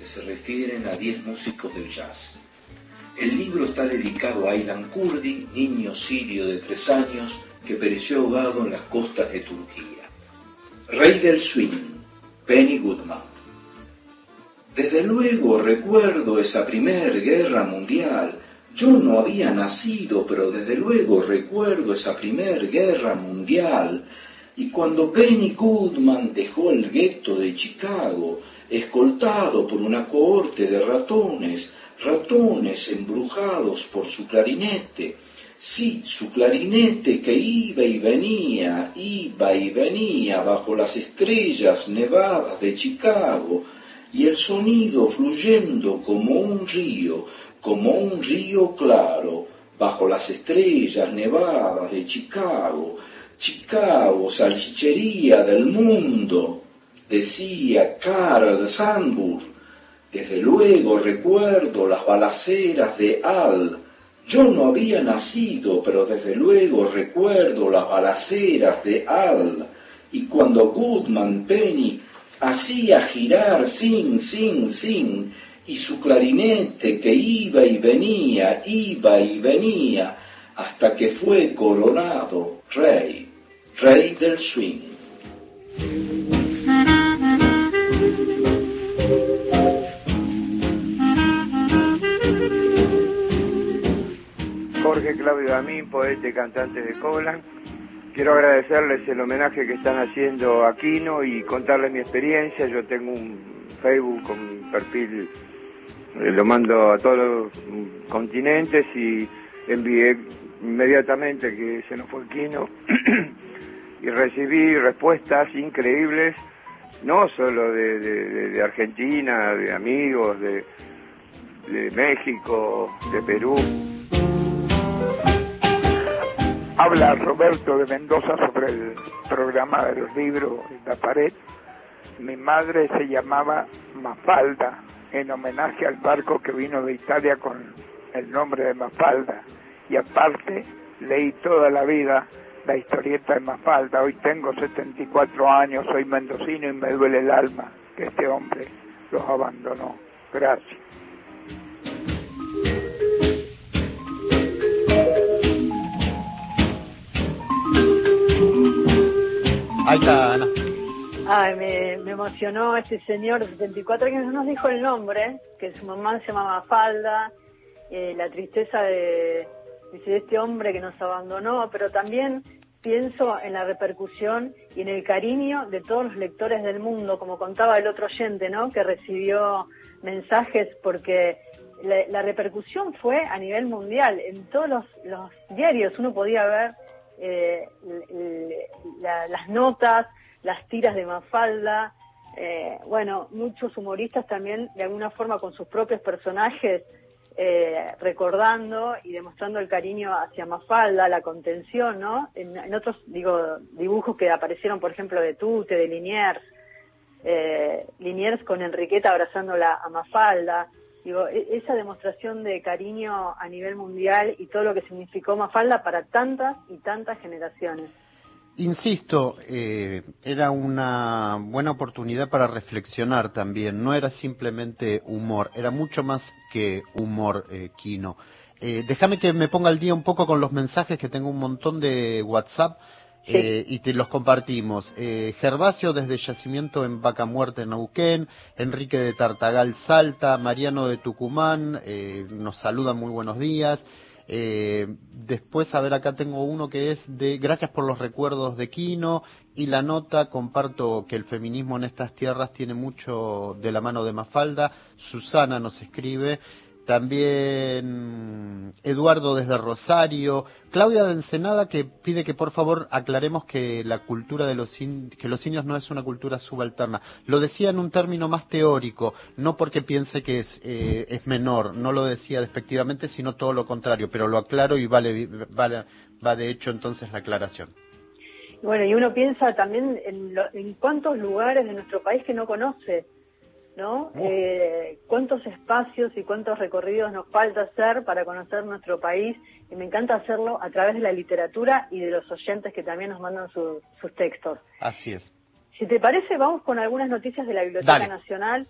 que se refieren a diez músicos del jazz. El libro está dedicado a Aylan Kurdi, niño sirio de tres años que pereció ahogado en las costas de Turquía. Rey del swing, Penny Goodman. Desde luego recuerdo esa primer guerra mundial. Yo no había nacido, pero desde luego recuerdo esa primer guerra mundial. Y cuando Penny Goodman dejó el gueto de Chicago, escoltado por una cohorte de ratones, ratones embrujados por su clarinete, sí, su clarinete que iba y venía, iba y venía bajo las estrellas nevadas de Chicago, y el sonido fluyendo como un río, como un río claro, bajo las estrellas nevadas de Chicago, Chicago, salchichería del mundo, decía Carl Sandburg, desde luego recuerdo las balaceras de Al. Yo no había nacido, pero desde luego recuerdo las balaceras de Al. Y cuando Goodman Penny hacía girar sin, sin, sin, y su clarinete que iba y venía, iba y venía, hasta que fue coronado rey. Rey del Swing. Jorge Claudio Amín, poeta y cantante de Coblan. Quiero agradecerles el homenaje que están haciendo a Quino y contarles mi experiencia. Yo tengo un Facebook con un perfil, lo mando a todos los continentes y envié inmediatamente que se nos fue Quino y recibí respuestas increíbles, no solo de, Argentina, de amigos, de, de México, de Perú. Habla Roberto de Mendoza sobre el programa de los libros la pared. Mi madre se llamaba Mafalda, en homenaje al barco que vino de Italia con el nombre de Mafalda. Y aparte, leí toda la vida la historieta de Mafalda. Hoy tengo 74 años, soy mendocino y me duele el alma que este hombre los abandonó. Gracias. Ahí está. Ay, me, me emocionó este señor de 74 años, no nos dijo el nombre, que su mamá se llamaba Falda, eh, la tristeza de, este hombre que nos abandonó, pero también pienso en la repercusión y en el cariño de todos los lectores del mundo, como contaba el otro oyente, ¿no? Que recibió mensajes porque la, la repercusión fue a nivel mundial. En todos los, los diarios uno podía ver eh, la- las notas, las tiras de Mafalda, eh, bueno, muchos humoristas también de alguna forma con sus propios personajes eh, recordando y demostrando el cariño hacia Mafalda, la contención, ¿no? En, en otros, digo, dibujos que aparecieron, por ejemplo, de Tute, de Liniers, eh, Liniers con Enriqueta abrazándola a Mafalda, digo, e- esa demostración de cariño a nivel mundial y todo lo que significó Mafalda para tantas y tantas generaciones. Insisto, eh, era una buena oportunidad para reflexionar también. No era simplemente humor, era mucho más que humor, eh, Kino. Eh, déjame que me ponga al día un poco con los mensajes que tengo un montón de WhatsApp eh, y te los compartimos. Eh, Gervasio desde Yacimiento en Vaca Muerta en Neuquén, Enrique de Tartagal Salta, Mariano de Tucumán, eh, nos saludan muy buenos días. Eh, después, a ver, acá tengo uno que es de Gracias por los recuerdos de Quino y la nota, comparto que el feminismo en estas tierras tiene mucho de la mano de Mafalda. Susana nos escribe. También Eduardo desde Rosario, Claudia de Ensenada que pide que por favor aclaremos que la cultura de los que los indios no es una cultura subalterna. Lo decía en un término más teórico, no porque piense que es eh, es menor, no lo decía despectivamente, sino todo lo contrario, pero lo aclaro y vale vale va de hecho entonces la aclaración. Bueno, y uno piensa también en, lo- en cuántos lugares de nuestro país que no conoce, ¿no? Eh, cuántos espacios y cuántos recorridos nos falta hacer para conocer nuestro país y me encanta hacerlo a través de la literatura y de los oyentes que también nos mandan su- sus textos. Así es. Si te parece, vamos con algunas noticias de la Biblioteca Dale. Nacional.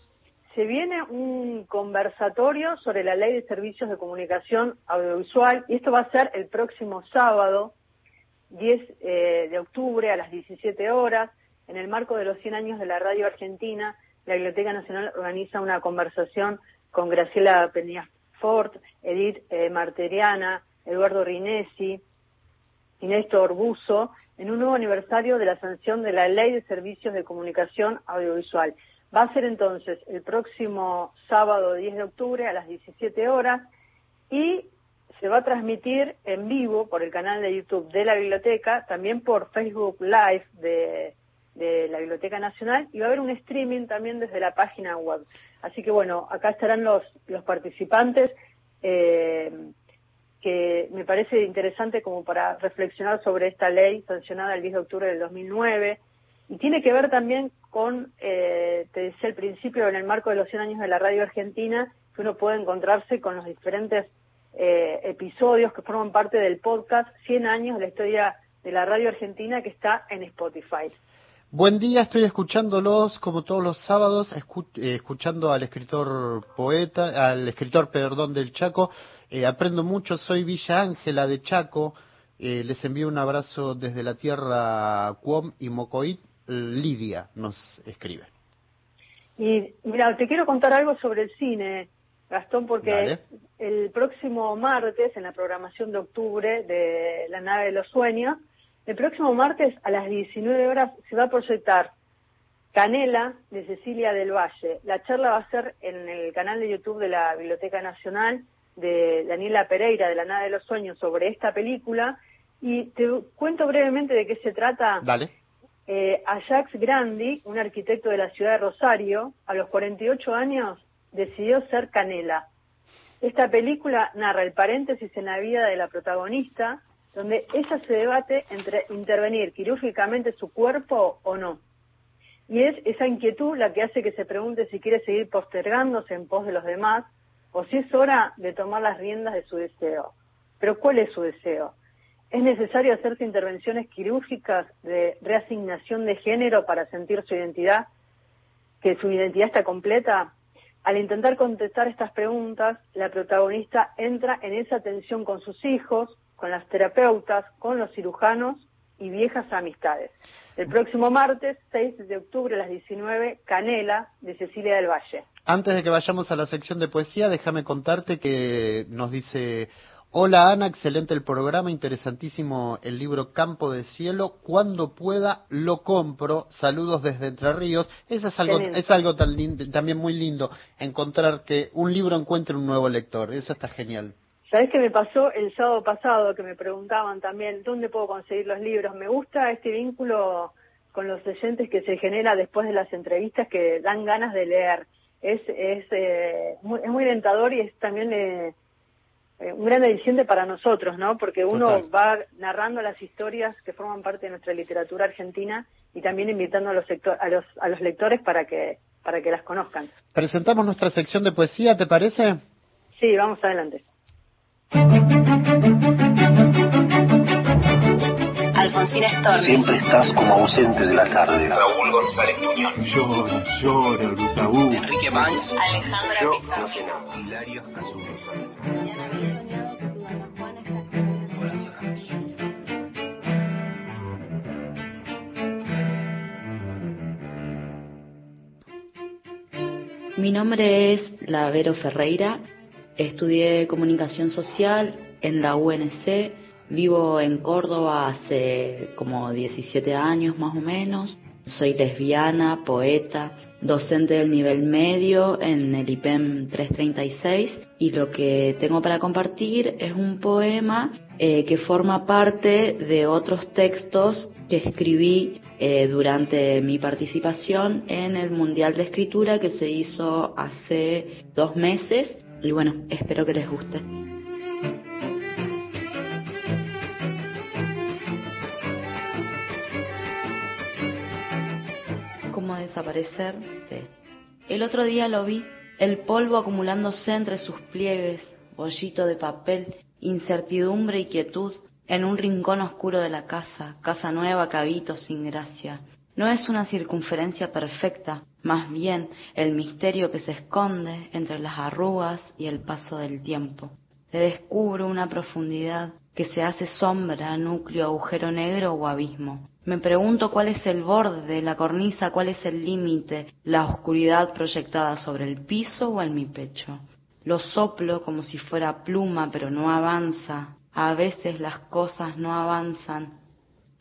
Se viene un conversatorio sobre la Ley de Servicios de Comunicación Audiovisual y esto va a ser el próximo sábado, 10 eh, de octubre a las 17 horas. En el marco de los 100 años de la radio argentina, la Biblioteca Nacional organiza una conversación con Graciela Peñafort, Edith eh, Marteriana, Eduardo Rinesi, y Néstor en un nuevo aniversario de la sanción de la Ley de Servicios de Comunicación Audiovisual. Va a ser entonces el próximo sábado 10 de octubre a las 17 horas y se va a transmitir en vivo por el canal de YouTube de la biblioteca, también por Facebook Live de, de la Biblioteca Nacional y va a haber un streaming también desde la página web. Así que bueno, acá estarán los, los participantes. eh, que me parece interesante como para reflexionar sobre esta ley sancionada el 10 de octubre del 2009 y tiene que ver también con, eh, te decía al principio, en el marco de los 100 años de la radio argentina, que uno puede encontrarse con los diferentes eh, episodios que forman parte del podcast 100 años de la historia de la radio argentina que está en Spotify. Buen día, estoy escuchándolos como todos los sábados, escu- eh, escuchando al escritor poeta, al escritor, perdón, del Chaco. Eh, aprendo mucho, soy Villa Ángela de Chaco. Eh, les envío un abrazo desde la tierra Cuom y Mocoit. Lidia nos escribe. Y mira, te quiero contar algo sobre el cine, Gastón, porque el próximo martes, en la programación de octubre de La nave de los sueños, el próximo martes a las 19 horas se va a proyectar Canela de Cecilia del Valle. La charla va a ser en el canal de YouTube de la Biblioteca Nacional de Daniela Pereira de La nave de los sueños sobre esta película. Y te cuento brevemente de qué se trata. Dale. Eh, Ajax Grandi, un arquitecto de la ciudad de Rosario, a los 48 años decidió ser Canela. Esta película narra el paréntesis en la vida de la protagonista, donde ella se debate entre intervenir quirúrgicamente su cuerpo o no. Y es esa inquietud la que hace que se pregunte si quiere seguir postergándose en pos de los demás o si es hora de tomar las riendas de su deseo. Pero ¿cuál es su deseo? ¿Es necesario hacerse intervenciones quirúrgicas de reasignación de género para sentir su identidad, que su identidad está completa? Al intentar contestar estas preguntas, la protagonista entra en esa tensión con sus hijos, con las terapeutas, con los cirujanos y viejas amistades. El próximo martes, 6 de octubre a las 19, Canela, de Cecilia del Valle. Antes de que vayamos a la sección de poesía, déjame contarte que nos dice Hola Ana, excelente el programa, interesantísimo el libro Campo de Cielo. Cuando pueda lo compro. Saludos desde Entre Ríos. Eso es algo, es algo también muy lindo, encontrar que un libro encuentre un nuevo lector. Eso está genial. ¿Sabes qué me pasó el sábado pasado? Que me preguntaban también, ¿dónde puedo conseguir los libros? Me gusta este vínculo con los oyentes que se genera después de las entrevistas que dan ganas de leer. Es, es, eh, muy, es muy alentador y es también... Eh, eh, un gran aliciente para nosotros, ¿no? Porque uno va narrando las historias que forman parte de nuestra literatura argentina y también invitando a los, a los, a los lectores para que, para que las conozcan. Presentamos nuestra sección de poesía, ¿te parece? Sí, vamos adelante. Alfonsina Storm. Siempre estás como ausente de la tarde. Raúl González Muñoz. Llora, llora, Gustavo. Enrique Banks. Alejandra Pizarro. Hilario Mi nombre es Lavero Ferreira, estudié comunicación social en la UNC, vivo en Córdoba hace como 17 años más o menos, soy lesbiana, poeta, docente del nivel medio en el IPEM 336 y lo que tengo para compartir es un poema eh, que forma parte de otros textos que escribí eh, durante mi participación en el Mundial de Escritura que se hizo hace dos meses y bueno, espero que les guste. desaparecer. El otro día lo vi, el polvo acumulándose entre sus pliegues, bollito de papel, incertidumbre y quietud, en un rincón oscuro de la casa, casa nueva que sin gracia. No es una circunferencia perfecta, más bien el misterio que se esconde entre las arrugas y el paso del tiempo. Le descubro una profundidad que se hace sombra, núcleo, agujero negro o abismo. Me pregunto cuál es el borde de la cornisa, cuál es el límite, la oscuridad proyectada sobre el piso o en mi pecho. Lo soplo como si fuera pluma, pero no avanza. A veces las cosas no avanzan.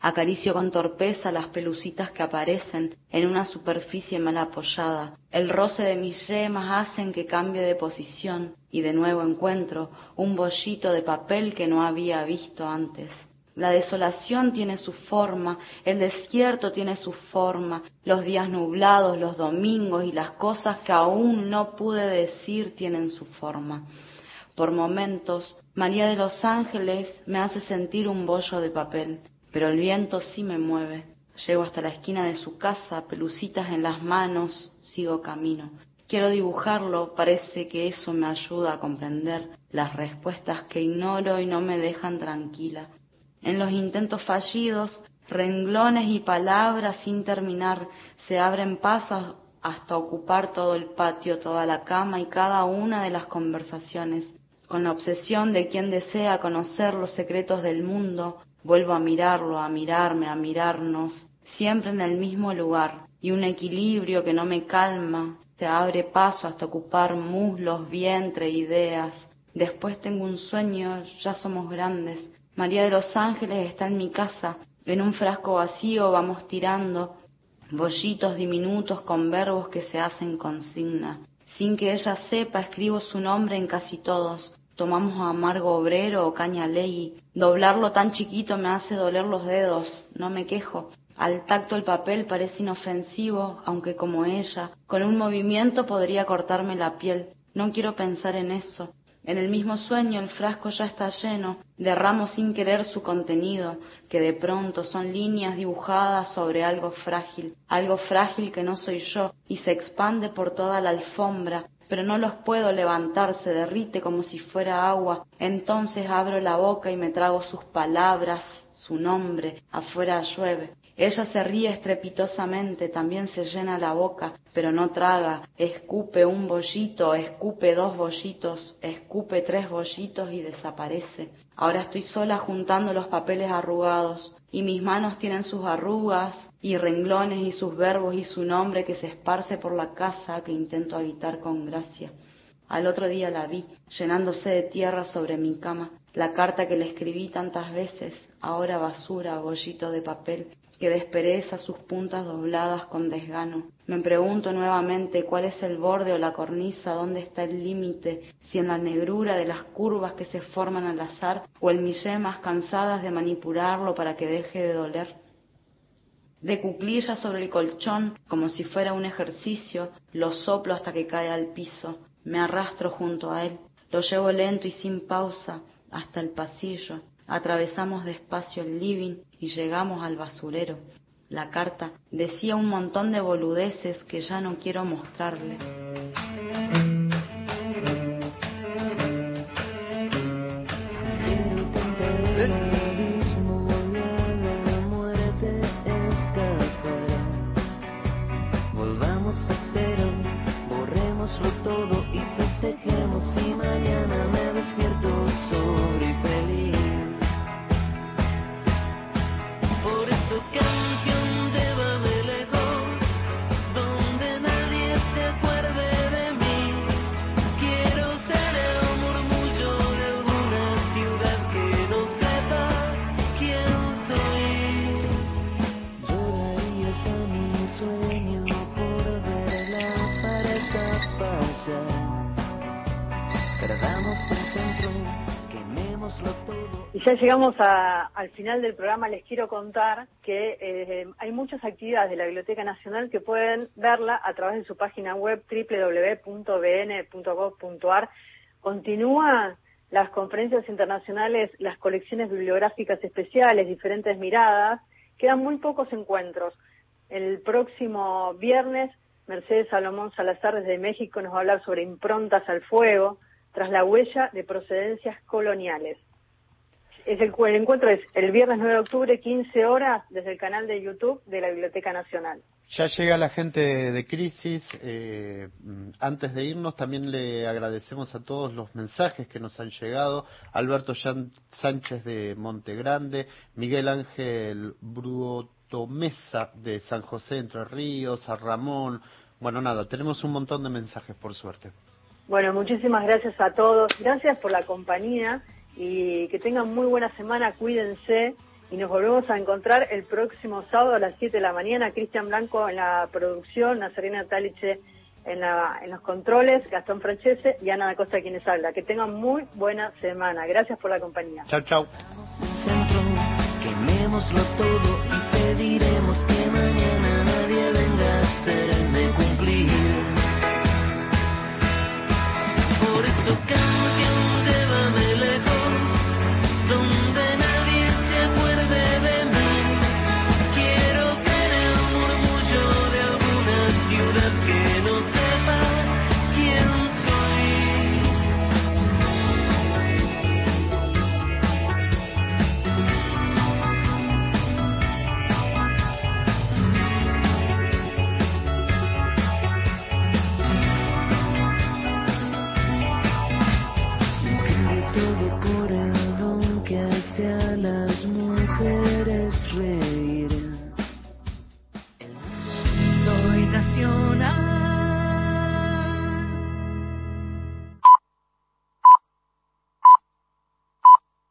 Acaricio con torpeza las pelucitas que aparecen en una superficie mal apoyada. El roce de mis yemas hacen que cambie de posición y de nuevo encuentro un bollito de papel que no había visto antes. La desolación tiene su forma, el desierto tiene su forma, los días nublados, los domingos y las cosas que aún no pude decir tienen su forma. Por momentos, María de los Ángeles me hace sentir un bollo de papel, pero el viento sí me mueve. Llego hasta la esquina de su casa, pelucitas en las manos, sigo camino. Quiero dibujarlo, parece que eso me ayuda a comprender las respuestas que ignoro y no me dejan tranquila. En los intentos fallidos, renglones y palabras sin terminar se abren pasos hasta ocupar todo el patio, toda la cama y cada una de las conversaciones, con la obsesión de quien desea conocer los secretos del mundo, Vuelvo a mirarlo, a mirarme, a mirarnos, siempre en el mismo lugar, y un equilibrio que no me calma, se abre paso hasta ocupar muslos, vientre, ideas. Después tengo un sueño, ya somos grandes. María de los Ángeles está en mi casa, en un frasco vacío vamos tirando bollitos diminutos con verbos que se hacen consigna. Sin que ella sepa, escribo su nombre en casi todos. Tomamos amargo obrero o caña ley. Doblarlo tan chiquito me hace doler los dedos. No me quejo. Al tacto el papel parece inofensivo, aunque como ella, con un movimiento podría cortarme la piel. No quiero pensar en eso. En el mismo sueño el frasco ya está lleno, derramo sin querer su contenido, que de pronto son líneas dibujadas sobre algo frágil, algo frágil que no soy yo, y se expande por toda la alfombra, pero no los puedo levantar, se derrite como si fuera agua. Entonces abro la boca y me trago sus palabras, su nombre, afuera llueve. Ella se ríe estrepitosamente, también se llena la boca, pero no traga, escupe un bollito, escupe dos bollitos, escupe tres bollitos y desaparece. Ahora estoy sola juntando los papeles arrugados, y mis manos tienen sus arrugas y renglones y sus verbos y su nombre que se esparce por la casa que intento habitar con gracia. Al otro día la vi, llenándose de tierra sobre mi cama, la carta que le escribí tantas veces, ahora basura, bollito de papel, que despereza sus puntas dobladas con desgano. Me pregunto nuevamente cuál es el borde o la cornisa, dónde está el límite, si en la negrura de las curvas que se forman al azar o en mis yemas cansadas de manipularlo para que deje de doler. De cuclillas sobre el colchón, como si fuera un ejercicio, lo soplo hasta que cae al piso. Me arrastro junto a él, lo llevo lento y sin pausa hasta el pasillo. Atravesamos despacio el living y llegamos al basurero. La carta decía un montón de boludeces que ya no quiero mostrarle. Llegamos a- al final del programa. Les quiero contar que eh, hay muchas actividades de la Biblioteca Nacional que pueden verla a través de su página web www.bn.gov.ar. Continúan las conferencias internacionales, las colecciones bibliográficas especiales, diferentes miradas. Quedan muy pocos encuentros. El próximo viernes, Mercedes Salomón Salazar desde México nos va a hablar sobre improntas al fuego tras la huella de procedencias coloniales. Es el, el encuentro es el viernes 9 de octubre, 15 horas, desde el canal de YouTube de la Biblioteca Nacional. Ya llega la gente de Crisis. eh, antes de irnos, también le agradecemos a todos los mensajes que nos han llegado. Alberto Sánchez de Monte Grande, Miguel Ángel Brutomesa de San José Entre Ríos, a Ramón. Bueno, nada, tenemos un montón de mensajes, por suerte. Bueno, muchísimas gracias a todos. Gracias por la compañía y que tengan muy buena semana. Cuídense y nos volvemos a encontrar el próximo sábado a las 7 de la mañana. Cristian Blanco en la producción, Nazarena Taliche en, la, en los controles, Gastón Francese y Ana da Costa quienes habla. Que tengan muy buena semana. Gracias por la compañía. Chao, chao. Quemémoslo todo y pediremos que mañana nadie venga a ser